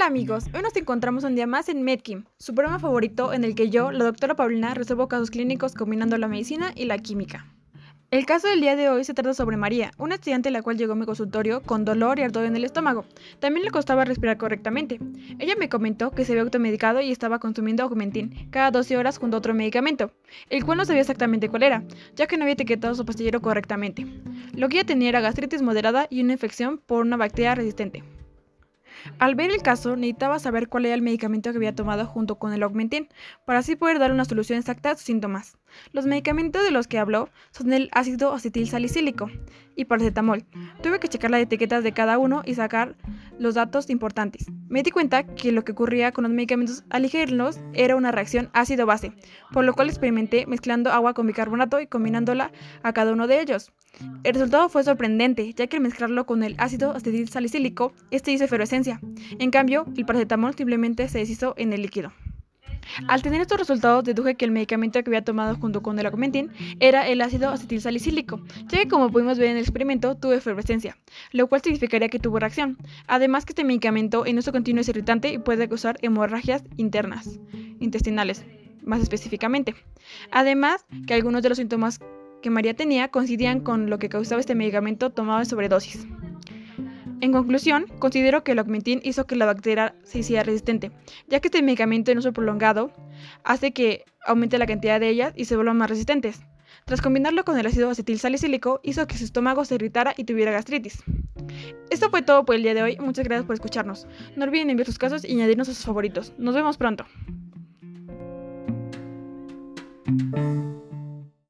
Hola amigos, hoy nos encontramos un día más en MedKim, su programa favorito en el que yo, la doctora Paulina, resuelvo casos clínicos combinando la medicina y la química. El caso del día de hoy se trata sobre María, una estudiante la cual llegó a mi consultorio con dolor y ardor en el estómago. También le costaba respirar correctamente. Ella me comentó que se había automedicado y estaba consumiendo Augmentin cada 12 horas junto a otro medicamento, el cual no sabía exactamente cuál era, ya que no había etiquetado su pastillero correctamente. Lo que ella tenía era gastritis moderada y una infección por una bacteria resistente. Al ver el caso, necesitaba saber cuál era el medicamento que había tomado junto con el Augmentin, para así poder dar una solución exacta a sus síntomas. Los medicamentos de los que habló son el ácido acetil salicílico y paracetamol. Tuve que checar las etiquetas de cada uno y sacar los datos importantes. Me di cuenta que lo que ocurría con los medicamentos al ingerirlos era una reacción ácido-base, por lo cual experimenté mezclando agua con bicarbonato y combinándola a cada uno de ellos. El resultado fue sorprendente, ya que al mezclarlo con el ácido acetil salicílico, este hizo efervescencia. En cambio, el paracetamol simplemente se deshizo en el líquido. Al tener estos resultados, deduje que el medicamento que había tomado junto con el Augmentin era el ácido acetil salicílico, ya que como pudimos ver en el experimento, tuvo efervescencia, lo cual significaría que tuvo reacción. Además que este medicamento en uso continuo es irritante y puede causar hemorragias internas, intestinales, más específicamente. Además que algunos de los síntomas que María tenía coincidían con lo que causaba este medicamento tomado en sobredosis. En conclusión, considero que el Augmentin hizo que la bacteria se hiciera resistente, ya que este medicamento en uso prolongado hace que aumente la cantidad de ellas y se vuelvan más resistentes. Tras combinarlo con el ácido acetil salicílico, hizo que su estómago se irritara y tuviera gastritis. Esto fue todo por el día de hoy. Muchas gracias por escucharnos. No olviden enviar sus casos y añadirnos a sus favoritos. Nos vemos pronto.